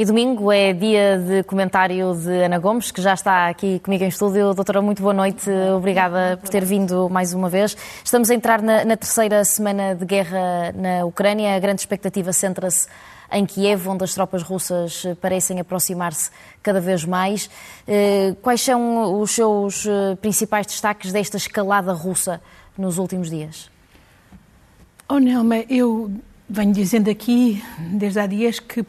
E domingo é dia de comentário de Ana Gomes, que já está aqui comigo em estúdio. Doutora, muito boa noite. Obrigada por ter vindo mais uma vez. Estamos a entrar na, na terceira semana de guerra na Ucrânia. A grande expectativa centra-se em Kiev, onde as tropas russas parecem aproximar-se cada vez mais. Eh, quais são os seus eh, principais destaques desta escalada russa nos últimos dias? Oh, Nelma, eu venho dizendo aqui desde há dias que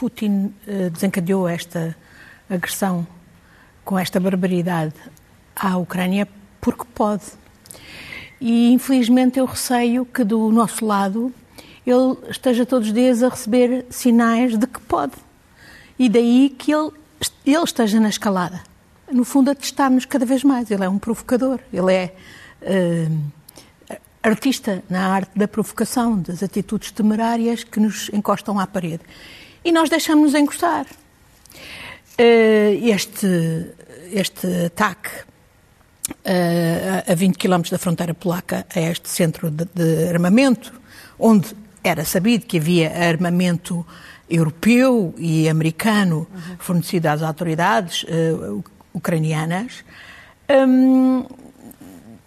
Putin eh, desencadeou esta agressão com esta barbaridade à Ucrânia porque pode. E infelizmente eu receio que do nosso lado ele esteja todos os dias a receber sinais de que pode. E daí que ele, ele esteja na escalada. No fundo, a testar-nos cada vez mais. Ele é um provocador, ele é uh, artista na arte da provocação, das atitudes temerárias que nos encostam à parede e nós deixamos-nos encostar. Eh, este, este ataque eh, a 20 quilómetros da fronteira polaca a este centro de, de, armamento, onde era sabido que havia armamento europeu e americano fornecido às autoridades uh, ucranianas, um,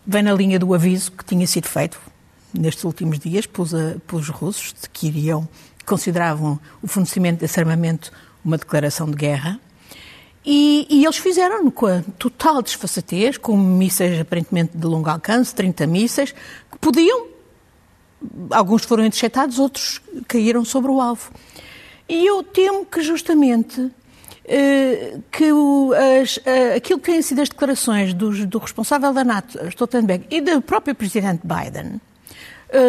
vem na linha do aviso que tinha sido feito nestes últimos dias pelos, pelos russos de que iriam consideravam o fornecimento desse armamento uma declaração de guerra. E, e eles fizeram com a total desfaçatez, com mísseis aparentemente de longo alcance, 30 mísseis, que podiam. Alguns foram interceptados, outros caíram sobre o alvo. E eu temo que justamente eh, que o, as, aquilo que têm sido as declarações do, do responsável da NATO, Stoltenberg, e do próprio presidente Biden,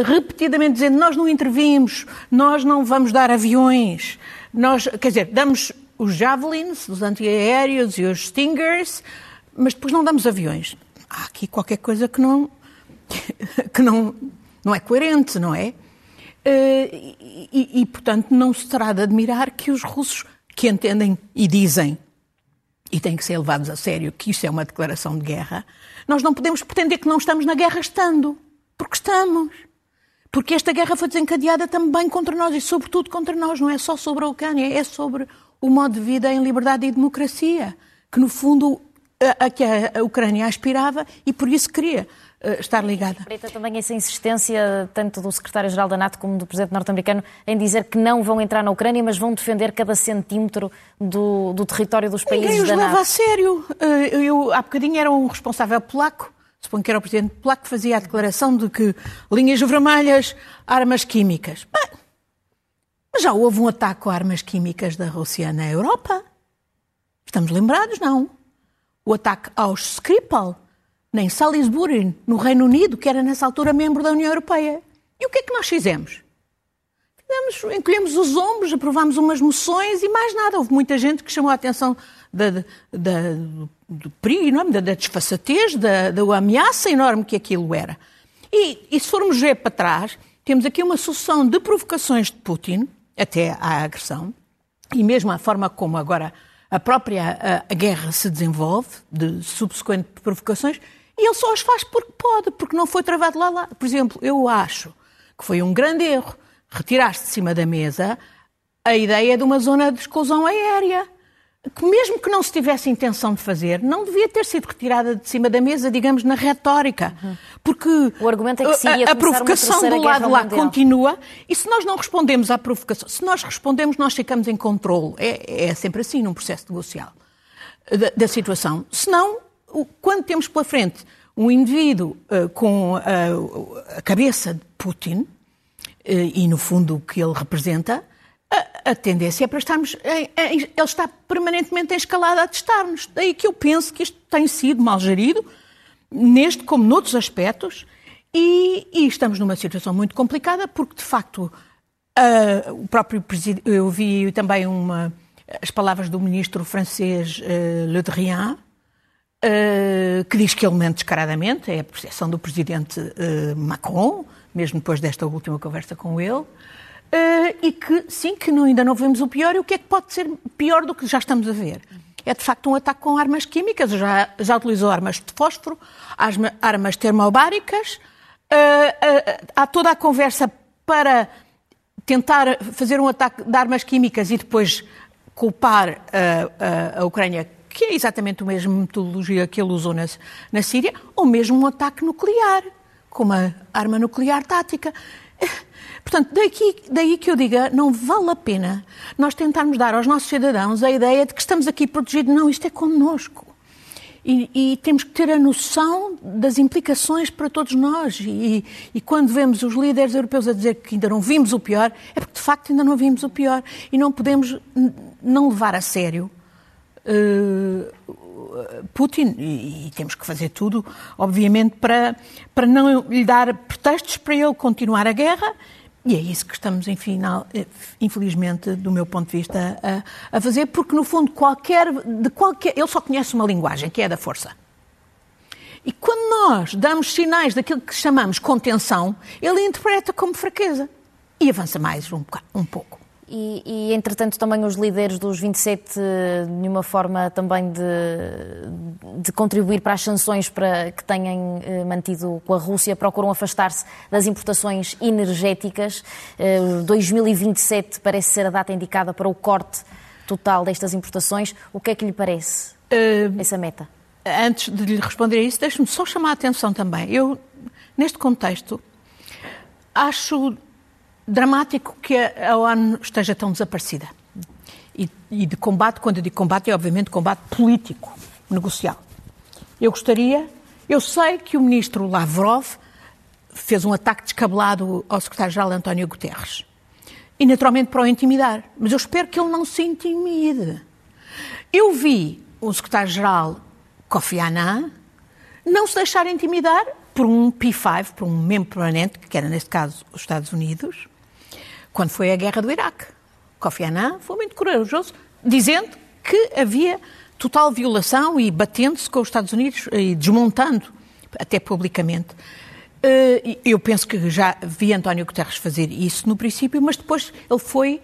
repetidamente dizendo nós não intervimos, nós não vamos dar aviões, nós, quer dizer, damos os javelins, os antiaéreos e os stingers, mas depois não damos aviões. Há aqui qualquer coisa que não, que não, não é coerente, não é? Eh, e, e, portanto, não se terá de admirar que os russos, que entendem e dizem, e têm que ser levados a sério, que isso é uma declaração de guerra, nós não podemos pretender que não estamos na guerra estando, porque estamos. Porque esta guerra foi desencadeada também contra nós e, sobretudo, contra nós. Não é só sobre a Ucrânia, é sobre o modo de vida em liberdade e democracia, que, no fundo, a, a que a Ucrânia aspirava e por isso queria uh, estar ligada. Freita também essa insistência, tanto do secretário-geral da NATO como do presidente norte-americano, em dizer que não vão entrar na Ucrânia, mas vão defender cada centímetro do, do território dos países Ninguém os da leva NATO. a sério. Uh, eu, há bocadinho, era um responsável polaco suponho que era o presidente polaco que fazia a declaração de que linhas vermelhas, armas químicas. Bem, mas já houve um ataque com armas químicas da Rússia na Europa? Estamos lembrados, não? O ataque aos Skripal, em Salisbury, no Reino Unido, que era nessa altura membro da União Europeia. E o que é que nós fizemos? Fizemos, encolhemos os ombros, aprovámos umas moções e mais nada. Houve muita gente que chamou a atenção da, da, do perigo enorme, da, da desfaçatez, da, da ameaça enorme que aquilo era. E, e se formos ver para trás, temos aqui uma sucessão de provocações de Putin, até à agressão, e mesmo a forma como agora a própria a, a guerra se desenvolve, de subsequentes provocações, e ele só as faz porque pode, porque não foi travado lá, lá. Por exemplo, eu acho que foi um grande erro retirar-se de cima da mesa a ideia de uma zona de exclusão aérea que mesmo que não se tivesse intenção de fazer, não devia ter sido retirada de cima da mesa, digamos, na retórica. Porque o argumento é que se a, a provocação do lado lá mundial. continua e se nós não respondemos à provocação, se nós respondemos, nós ficamos em controle. É, é sempre assim num processo negocial da, da situação. Senão, quando temos pela frente um indivíduo uh, com uh, a cabeça de Putin e, no fundo, o que ele representa, a, a, tendência é para estarmos. Em, em, ele está permanentemente em escalada a testar-nos. Daí que eu penso que isto tem sido mal gerido, neste como noutros aspectos, e, e estamos numa situação muito complicada, porque de facto uh, o próprio presidente. Eu vi também uma, as palavras do ministro francês uh, Le Drian, uh, que diz que ele mente descaradamente, é a percepção do presidente Macron, mesmo depois desta última conversa com ele. Uh, e que, sim, que não, ainda não vemos o pior, e o que é que pode ser pior do que já estamos a ver? É de facto um ataque com armas químicas, já, já utilizou armas de fósforo, armas termobáricas, uh, uh, há toda a conversa para tentar fazer um ataque de armas químicas e depois culpar a, a, Ucrânia, que é exatamente a mesma metodologia que ele usou na, na Síria, ou mesmo um ataque nuclear, com uma arma nuclear tática. Portanto, daqui, daí que eu diga, não vale a pena nós tentarmos dar aos nossos cidadãos a ideia de que estamos aqui protegidos. Não, isto é connosco. E, e, temos que ter a noção das implicações para todos nós. E, e, quando vemos os líderes europeus a dizer que ainda não vimos o pior, é porque de facto ainda não vimos o pior. E não podemos não levar a sério Putin. E, temos que fazer tudo, obviamente, para, para não lhe dar pretextos para ele continuar a guerra e é isso que estamos, enfim, eh, infelizmente, do meu ponto de vista, a, a, fazer, porque no fundo qualquer, de qualquer, ele só conhece uma linguagem, que é a da força. E quando nós damos sinais daquilo que chamamos contenção, ele interpreta como fraqueza e avança mais um, um pouco. E, e, entretanto, também os líderes dos 27, de uma forma também de, de contribuir para as sanções para, que tenham eh, mantido com a Rússia, procuram afastar-se das importações energéticas. Eh, 2027 parece ser a data indicada para o corte total destas importações. O que é que lhe parece uh, essa meta? Antes de lhe responder a isso, deixe-me só chamar a atenção também. Eu, neste contexto, acho dramático que a ONU esteja tão desaparecida. E, e, de combate, quando eu digo combate, é obviamente combate político, negocial. Eu gostaria, eu sei que o ministro Lavrov fez um ataque descabelado ao secretário-geral António Guterres. E naturalmente para o intimidar. Mas eu espero que ele não se intimide. Eu vi o secretário-geral Kofi Annan não se deixar intimidar por um P5, por um membro permanente, que era neste caso os Estados Unidos, quando foi a guerra do Iraque. Kofi Annan foi muito corajoso, dizendo que havia total violação e batendo-se com os Estados Unidos e desmontando, até publicamente. Eh, eu penso que já vi António Guterres fazer isso no princípio, mas depois ele foi,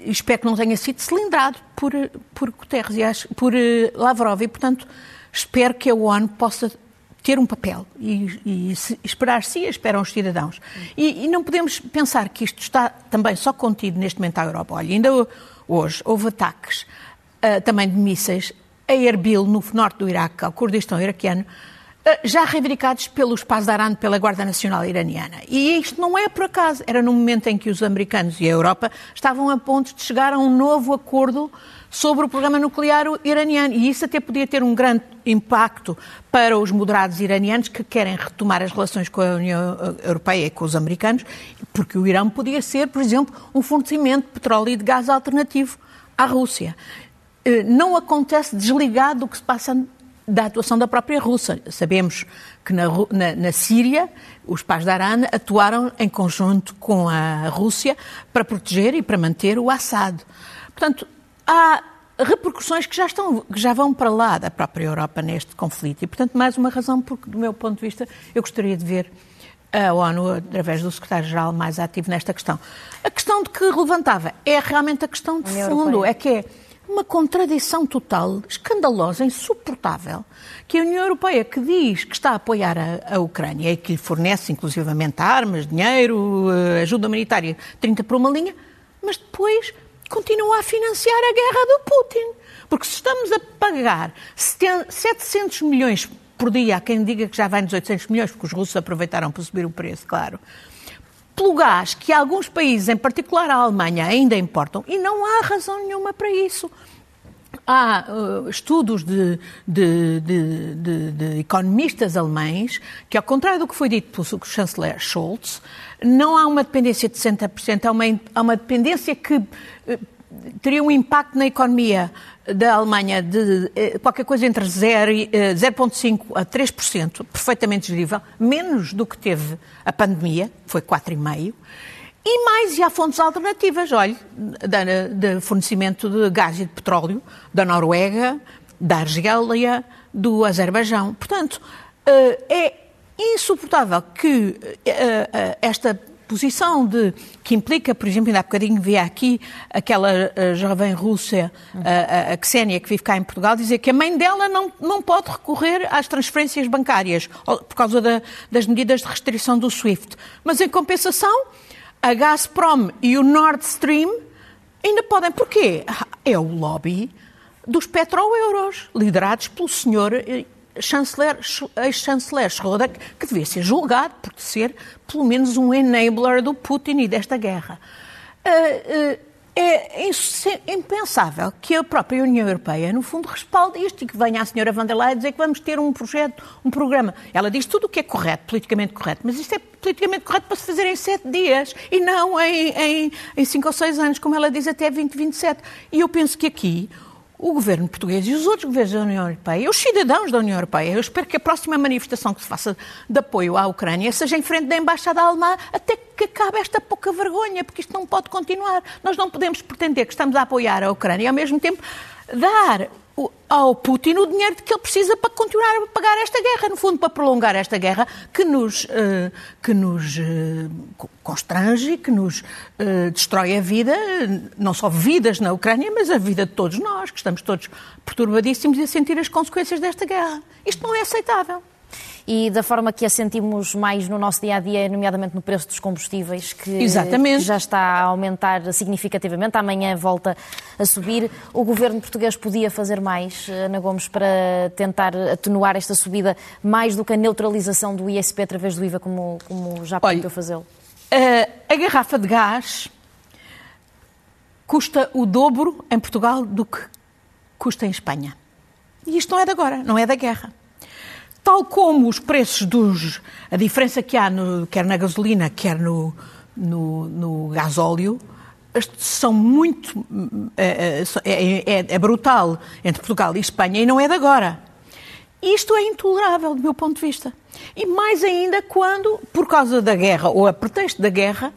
espero que não tenha sido cilindrado por, por Guterres, por eh, Lavrov, e portanto espero que a ONU possa ter um papel e, e se, esperar se esperam os cidadãos. E, e, não podemos pensar que isto está também só contido neste momento à Europa. Olha, ainda hoje houve ataques uh, também de mísseis a Erbil, no norte do Iraque, ao Kurdistão iraquiano, já reivindicados pelos Pasdaran, pela Guarda Nacional Iraniana. E isto não é por acaso. Era no momento em que os americanos e a Europa estavam a ponto de chegar a um novo acordo sobre o programa nuclear iraniano. E isso até podia ter um grande impacto para os moderados iranianos que querem retomar as relações com a União Europeia e com os americanos, porque o Irão podia ser, por exemplo, um fornecimento de petróleo e de gás alternativo à Rússia. Eh, não acontece desligado do que se passa da atuação da própria Rússia. Sabemos que na, na, na Síria os pais da Arana atuaram em conjunto com a Rússia para proteger e para manter o Assad. Portanto, há repercussões que já, estão, que já vão para lá da própria Europa neste conflito. E, portanto, mais uma razão, porque, do meu ponto de vista, eu gostaria de ver a ONU, através do secretário-geral, mais ativo nesta questão. A questão de que levantava é realmente a questão de fundo, é que é uma contradição total, escandalosa, insuportável, que a União Europeia, que diz que está a apoiar a, a Ucrânia e que lhe fornece, inclusivamente, armas, dinheiro, eh, ajuda humanitária, 30 por uma linha, mas depois continua a financiar a guerra do Putin. Porque se estamos a pagar 700 milhões por dia, há quem diga que já vai nos 800 milhões, porque os russos aproveitaram para subir o preço, claro, pelo gás que alguns países, em particular a Alemanha, ainda importam, e não há razão nenhuma para isso. Há uh, estudos de, de, de, de, economistas alemães que, ao contrário do que foi dito pelo chanceler Scholz, não há uma dependência de 60%, há uma, há uma dependência que eh, teria um impacto na economia da Alemanha de eh, qualquer coisa entre 0,5% eh, a 3%, perfeitamente gerível, menos do que teve a pandemia, foi 4,5%. E mais, e há fontes alternativas, olhe, de fornecimento de gás e de petróleo da Noruega, da Argélia, do Azerbaijão. Portanto, é insuportável que esta posição de, que implica, por exemplo, ainda há bocadinho via aqui aquela uh, jovem russa, uh, a Xénia, que vive cá em Portugal, dizer que a mãe dela não, não pode recorrer às transferências bancárias por causa da, das medidas de restrição do SWIFT. Mas, em compensação, a Gazprom e o Nord Stream ainda podem. Porquê? É o lobby dos petroeuros, liderados pelo senhor chanceler, ex-chanceler Schroeder, que devia ser julgado por ser, pelo menos, um enabler do Putin e desta guerra. Uh, uh, é impensável que a própria União Europeia, no fundo, respalde isto e que venha a senhora van der Leyen dizer que vamos ter um projeto, um programa. Ela diz tudo o que é correto, politicamente correto, mas isto é politicamente correto para se fazer em sete dias e não em, em, em cinco ou seis anos, como ela diz, até 2027. E eu penso que aqui o governo português e os outros governos da União Europeia, os cidadãos da União Europeia, eu espero que a próxima manifestação que se faça de apoio à Ucrânia seja em frente da Embaixada Alemã até que acabe esta pouca vergonha, porque isto não pode continuar. Nós não podemos pretender que estamos a apoiar a Ucrânia e, ao mesmo tempo, dar ao Putin o dinheiro que ele precisa para continuar a pagar esta guerra, no fundo, para prolongar esta guerra que nos, uh, que nos uh, constrange, que nos uh, destrói a vida, não só vidas na Ucrânia, mas a vida de todos nós, que estamos todos perturbadíssimos e a sentir as consequências desta guerra. Isto não é aceitável e da forma que a sentimos mais no nosso dia a dia, nomeadamente no preço dos combustíveis, que, que já está a aumentar significativamente, amanhã volta a subir. O governo português podia fazer mais, Ana Gomes, para tentar atenuar esta subida, mais do que a neutralização do ISP através do IVA, como, como já prometeu fazê-lo? A, a garrafa de gás custa o dobro em Portugal do que custa em Espanha. E isto não é de agora, não é da guerra tal como os preços dos. a diferença que há, no, quer na gasolina, quer no, no, no gasóleo, são muito. É, é, é, é, brutal entre Portugal e Espanha e não é de agora. Isto é intolerável, do meu ponto de vista. E mais ainda quando, por causa da guerra, ou a pretexto da guerra,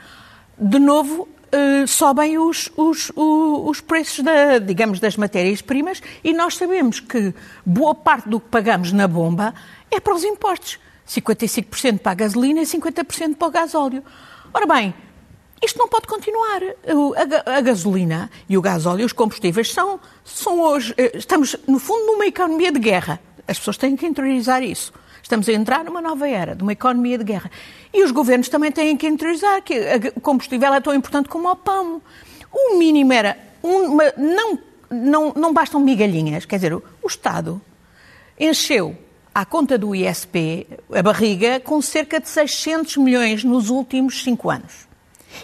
de novo uh, sobem os, os, os, os preços, da, digamos, das matérias-primas e nós sabemos que boa parte do que pagamos na bomba é para os impostos. 55% para a gasolina e 50% para o gasóleo. Ora bem, isto não pode continuar. A, gasolina e o gasóleo, os combustíveis, são, são hoje. Eh, estamos, no fundo, numa economia de guerra. As pessoas têm que interiorizar isso. Estamos a entrar numa nova era, de uma economia de guerra. E os governos também têm que interiorizar que o combustível é tão importante como o pão. O mínimo era. Uma, não, não, não bastam migalhinhas. Quer dizer, o Estado encheu à conta do ISP, a barriga, com cerca de 600 milhões nos últimos cinco anos.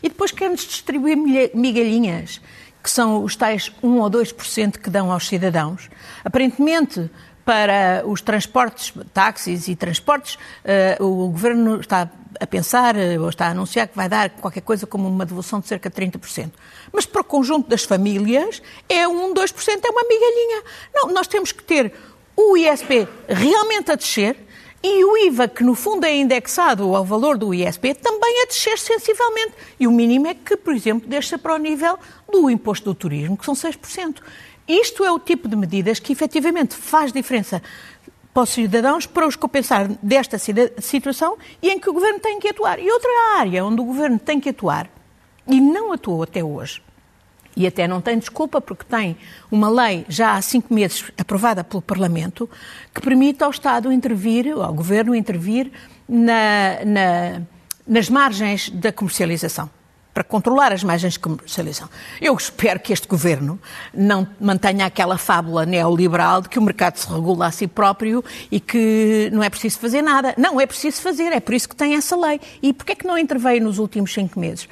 E depois queremos distribuir migalhinhas, que são os tais 1 ou 2% que dão aos cidadãos. Aparentemente, para os transportes, táxis e transportes, uh, o Governo está a pensar, uh, ou está a anunciar que vai dar qualquer coisa como uma devolução de cerca de 30%. Mas para o conjunto das famílias, é 1, 2%, é uma migalhinha. Não, nós temos que ter o ISP realmente a descer e o IVA, que no fundo é indexado ao valor do ISP, também a descer sensivelmente. E o mínimo é que, por exemplo, deixa para o nível do imposto do turismo, que são 6%. Isto é o tipo de medidas que efetivamente faz diferença para os cidadãos para os compensar desta situação e em que o Governo tem que atuar. E outra área onde o Governo tem que atuar, e não atuou até hoje, e até não tem desculpa, porque tem uma lei já há cinco meses aprovada pelo Parlamento que permite ao Estado intervir, ao Governo intervir na, na, nas margens da comercialização para controlar as margens de comercialização. Eu espero que este governo não mantenha aquela fábula neoliberal de que o mercado se regula a si próprio e que não é preciso fazer nada. Não, é preciso fazer, é por isso que tem essa lei. E porquê é que não interveio nos últimos cinco meses?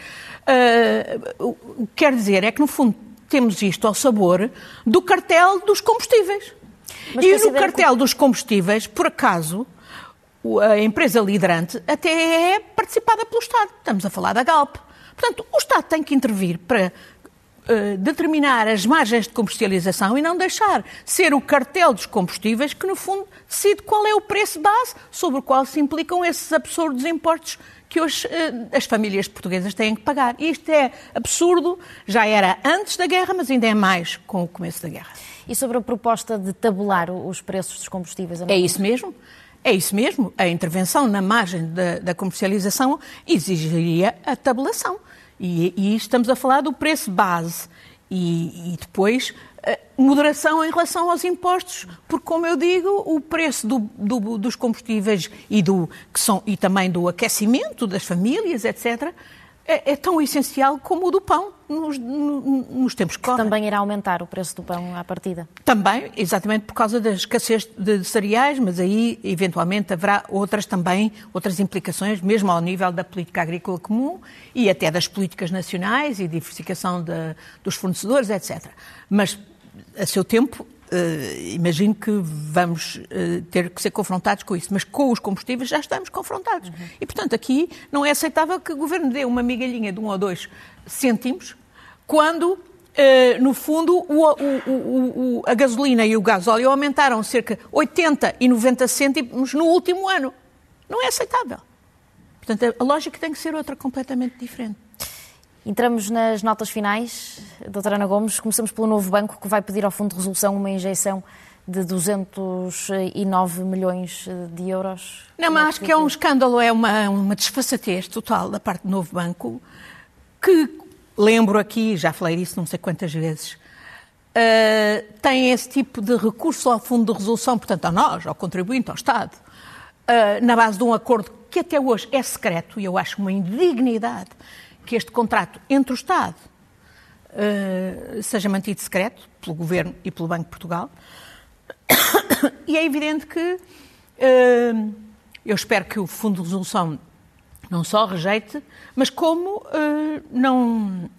Uh, o que quer dizer é que, no fundo, temos isto ao sabor do cartel dos combustíveis. Mas e no cartel que... dos combustíveis, por acaso, a empresa liderante até é participada pelo Estado. Estamos a falar da Galp. Portanto, o Estado tem que intervir para uh, determinar as margens de comercialização e não deixar ser o cartel dos combustíveis que, no fundo, decide qual é o preço base sobre o qual se implicam esses absurdos impostos que hoje uh, as famílias portuguesas têm que pagar. Isto é absurdo, já era antes da guerra, mas ainda é mais com o começo da guerra. E sobre a proposta de tabular os preços dos combustíveis? É isso mesmo. É isso mesmo. A intervenção na margem da, da comercialização exigiria a tabulação. E, e, estamos a falar do preço base. E, e depois moderação em relação aos impostos, porque, como eu digo, o preço do, do, dos combustíveis e, do, que são, e também do aquecimento das famílias, etc., é, é, tão essencial como o do pão nos, nos tempos que correm. Também irá aumentar o preço do pão à partida. Também, exatamente por causa da escassez de cereais, mas aí eventualmente haverá outras também, outras implicações, mesmo ao nível da política agrícola comum e até das políticas nacionais e diversificação de, dos fornecedores, etc. Mas a seu tempo Uh, imagino que vamos uh, ter que ser confrontados com isso, mas com os combustíveis já estamos confrontados. Uhum. E, portanto, aqui não é aceitável que o Governo dê uma migalhinha de um ou dois cêntimos, quando, uh, no fundo, o, o, o, a gasolina e o gasóleo aumentaram cerca de 80 e 90 cêntimos no último ano. Não é aceitável. Portanto, a lógica tem que ser outra completamente diferente. Entramos nas notas finais. Doutora Ana Gomes, começamos pelo novo banco que vai pedir ao Fundo de Resolução uma injeção de 209 milhões de euros. Não, mas acho que é um escândalo, é uma, uma desfaçatez total da parte do novo banco, que lembro aqui, já falei disso não sei quantas vezes, uh, tem esse tipo de recurso ao Fundo de Resolução, portanto a nós, ao contribuinte, ao Estado, uh, na base de um acordo que até hoje é secreto, e eu acho uma indignidade que este contrato entre o Estado uh, seja mantido secreto pelo Governo e pelo Banco de Portugal. e é evidente que uh, eu espero que o Fundo de Resolução não só rejeite, mas como uh, não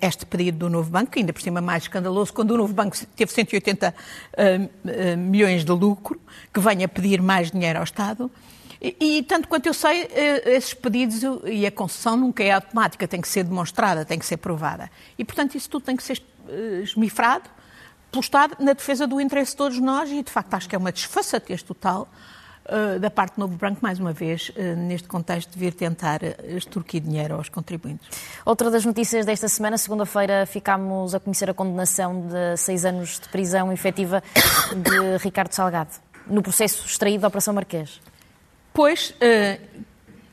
este pedido do novo banco, ainda por cima mais escandaloso, quando o novo banco teve 180 uh, milhões de lucro, que venha pedir mais dinheiro ao Estado, e, e, tanto quanto eu sei, eh, esses pedidos e a concessão nunca é automática, tem que ser demonstrada, tem que ser provada. E, portanto, isso tudo tem que ser eh, esmifrado pelo Estado na defesa do interesse de todos nós e, de facto, acho que é uma desfaçatez total uh, da parte do Novo Branco, mais uma vez, neste contexto, de vir tentar extorquir dinheiro aos contribuintes. Outra das notícias desta semana, segunda-feira, ficámos a conhecer a condenação de seis anos de prisão efetiva de Ricardo Salgado, no processo extraído da Operação Marquês. Pois, uh,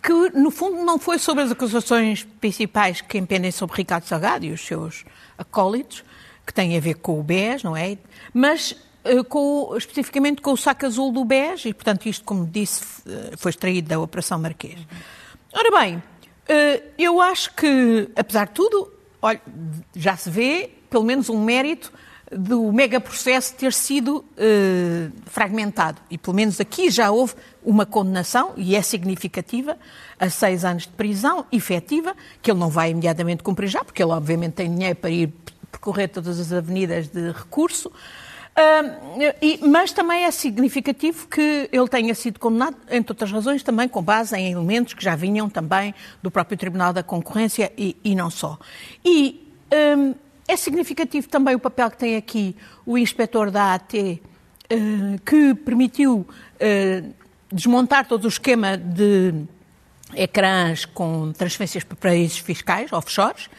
que no fundo não foi sobre as acusações principais que impendem sobre Ricardo Salgado e os seus acólitos, que têm a ver com o BES, não é? Mas uh, com, especificamente com o saco azul do BES, e portanto isto, como disse, uh, foi extraído da Operação Marquês. Ora bem, eu acho que, apesar de tudo, olha, já se vê pelo menos um mérito do megaprocesso ter sido uh, fragmentado. E pelo menos aqui já houve uma condenação, e é significativa, a seis anos de prisão efetiva, que ele não vai imediatamente cumprir já, porque ele obviamente tem dinheiro para ir percorrer todas as avenidas de recurso. Uh, e, mas também é significativo que ele tenha sido condenado, entre outras razões, também com base em elementos que já vinham também do próprio Tribunal da Concorrência e, e não só. E um, é significativo também o papel que tem aqui o inspetor da AT, eh, que permitiu eh, desmontar todo o esquema de ecrãs com transferências para paraísos fiscais, offshores.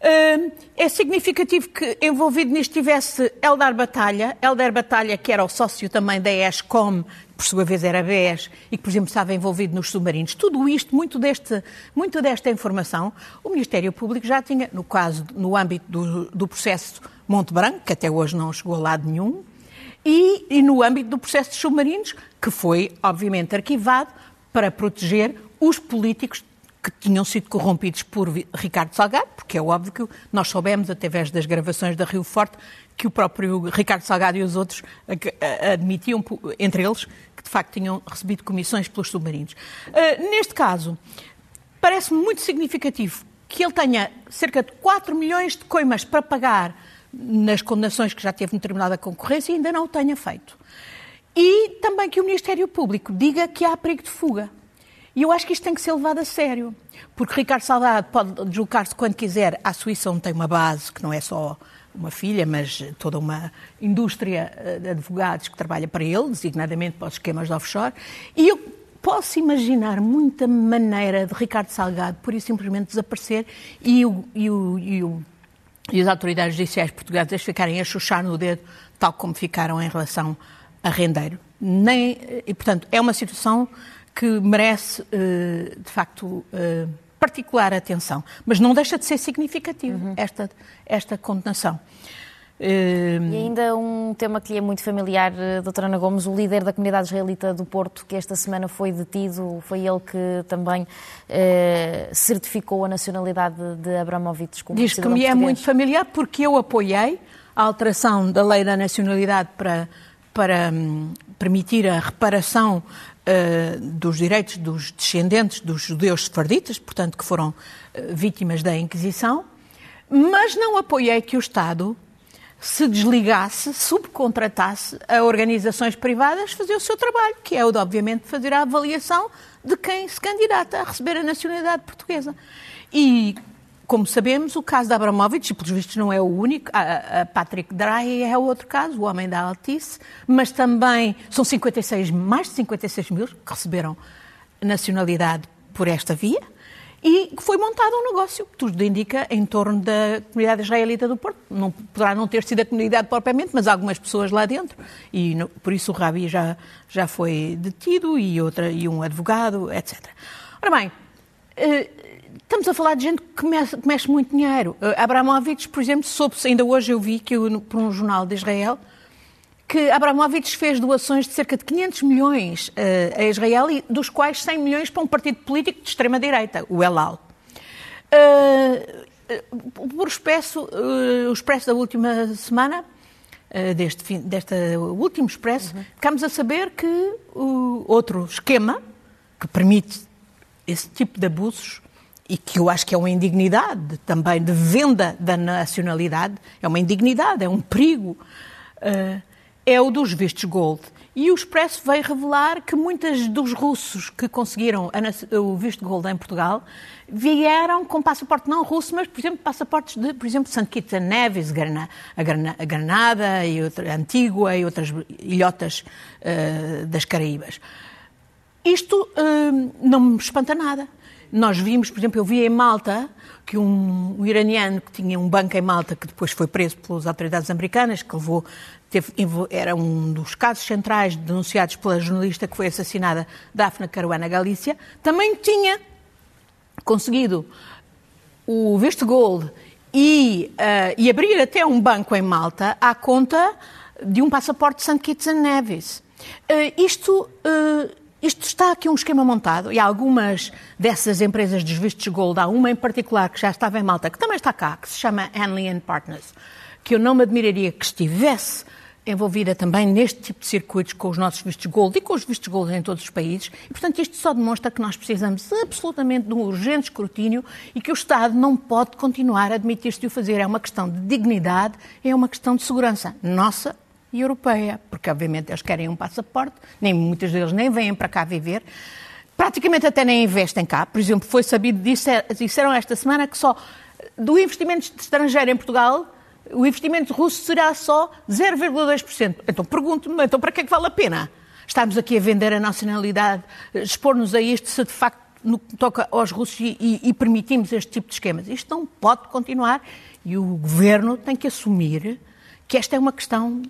Eh, é significativo que envolvido nisto tivesse Eldar Batalha, Eldar Batalha que era o sócio também da ESCOM, por sua vez era BES e que, por exemplo, estava envolvido nos submarinos. Tudo isto, muito, deste, muito desta informação, o Ministério Público já tinha, no caso, no âmbito do, do processo Monte Branco, que até hoje não chegou a lado nenhum, e, e no âmbito do processo dos submarinos, que foi, obviamente, arquivado para proteger os políticos que tinham sido corrompidos por Ricardo Salgado, porque é óbvio que nós soubemos, através das gravações da Rio Forte, que o próprio Ricardo Salgado e os outros admitiam, entre eles, que de facto tinham recebido comissões pelos submarinos. Uh, neste caso, parece-me muito significativo que ele tenha cerca de 4 milhões de coimas para pagar nas condenações que já teve no Tribunal da Concorrência e ainda não o tenha feito. E também que o Ministério Público diga que há perigo de fuga. E eu acho que isto tem que ser levado a sério, porque Ricardo Salgado pode deslocar-se quando quiser à Suíça, onde tem uma base que não é só uma filha, mas toda uma indústria eh, de advogados que trabalha para ele, designadamente para os esquemas de offshore. E eu posso imaginar muita maneira de Ricardo Salgado, por isso simplesmente desaparecer e, o, e, o, e, o, e as autoridades judiciais portuguesas ficarem a chuchar no dedo, tal como ficaram em relação a Rendeiro. Nem, e, portanto, é uma situação que merece, eh, de facto, eh, particular atenção, mas não deixa de ser significativo uhum. esta, esta condenação. E ainda um tema que lhe é muito familiar, doutora Ana Gomes, o líder da comunidade israelita do Porto, que esta semana foi detido, foi ele que também eh, certificou a nacionalidade de Abramovich como Diz que me é muito familiar porque eu apoiei a alteração da lei da nacionalidade para, para um, permitir a reparação uh, dos direitos dos descendentes dos judeus sefarditas, portanto, que foram uh, vítimas da Inquisição, mas não apoiei que o Estado se desligasse, subcontratasse a organizações privadas fazer o seu trabalho, que é o de, obviamente, fazer a avaliação de quem se candidata a receber a nacionalidade portuguesa. E, como sabemos, o caso de Abramovich, e pelos vistos não é o único, a, a Patrick Drahi é outro caso, o homem da Altice, mas também são 56, mais de 56 mil que receberam nacionalidade por esta via e foi montado um negócio, tudo indica, em torno da comunidade israelita do Porto. Não, poderá não ter sido a comunidade propriamente, mas algumas pessoas lá dentro, e no, por isso o Rabi já, já foi detido, e, outra, e um advogado, etc. Ora bem, eh, estamos a falar de gente que mexe, que mexe muito dinheiro. Eh, Abramovich, por exemplo, soube-se, ainda hoje eu vi que eu, por um jornal de Israel, que Abramovich fez doações de cerca de 500 milhões uh, a Israel, e dos quais 100 milhões para um partido político de extrema-direita, o Elal. Uh, por expresso, uh, o expresso da última semana, deste, fim, desta último expresso, uhum. ficámos a saber que o outro esquema que permite esse tipo de abusos e que eu acho que é uma indignidade também de venda da nacionalidade, é uma indignidade, é um perigo. Uh, é o dos vistos gold. E o Expresso veio revelar que muitos dos russos que conseguiram o visto gold em Portugal vieram com passaporte não russo, mas, por exemplo, passaportes de, por exemplo, St. Kitts and Nevis, a Granada e outra, Antígua e outras ilhotas uh, das Caraíbas. Isto uh, não me espanta nada. Nós vimos, por exemplo, eu vi em Malta que um, um, iraniano que tinha um banco em Malta, que depois foi preso pelas autoridades americanas, que levou, teve, era um dos casos centrais denunciados pela jornalista que foi assassinada, Daphne Caruana Galícia, também tinha conseguido o visto gold e, uh, e abrir até um banco em Malta à conta de um passaporte de St. Kitts and Nevis. Uh, isto... Uh, isto está aqui um esquema montado e algumas dessas empresas de vistos gold, há uma em particular que já estava em Malta, que também está cá, que se chama Henley Partners, que eu não me admiraria que estivesse envolvida também neste tipo de circuitos com os nossos vistos gold e com os vistos gold em todos os países. E, portanto, isto só demonstra que nós precisamos absolutamente de um urgente escrutínio e que o Estado não pode continuar a admitir-se de o fazer. É uma questão de dignidade, é uma questão de segurança nossa e europeia, porque obviamente eles querem um passaporte, nem muitos deles nem vêm para cá viver, praticamente até nem investem cá. Por exemplo, foi sabido, disseram esta semana que só do investimento estrangeiro em Portugal, o investimento russo será só 0,2%. Então pergunto-me, então para que é que vale a pena? Estamos aqui a vender a nacionalidade, expor-nos a isto se de facto no que toca aos russos e, e, e permitimos este tipo de esquemas. Isto não pode continuar e o governo tem que assumir que esta é uma questão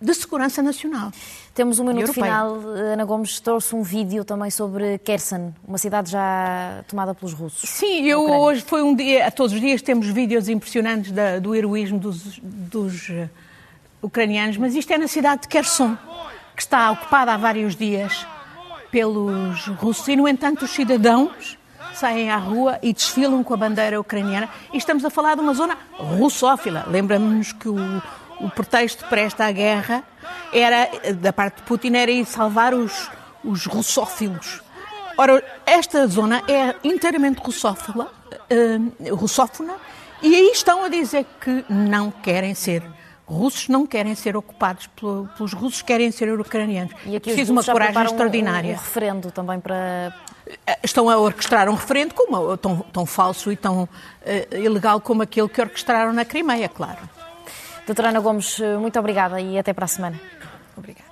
de segurança nacional. Temos um minuto final. Ana Gomes trouxe um vídeo também sobre Kherson, uma cidade já tomada pelos russos. Sim, eu hoje foi um dia, todos os dias temos vídeos impressionantes da, do heroísmo dos, dos uh, ucranianos, mas isto é na cidade de Kherson, que está ocupada há vários dias pelos russos e, no entanto, os cidadãos saem à rua e desfilam com a bandeira ucraniana. E estamos a falar de uma zona russófila. Lembramos-nos que o, o pretexto para esta guerra era, da parte de Putin, era ir salvar os, os russófilos. Ora, esta zona é inteiramente russófila, uh, russófona, e aí estão a dizer que não querem ser russos não querem ser ocupados pelos russos, querem ser ucranianos. E aqui Preciso uma coragem extraordinária. Um, um referendo também para. Estão a orquestrar um referendo como, tão, tão falso e tão uh, ilegal como aquele que orquestraram na Crimeia, claro. Doutora Ana Gomes, muito obrigada e até para a semana. Obrigada.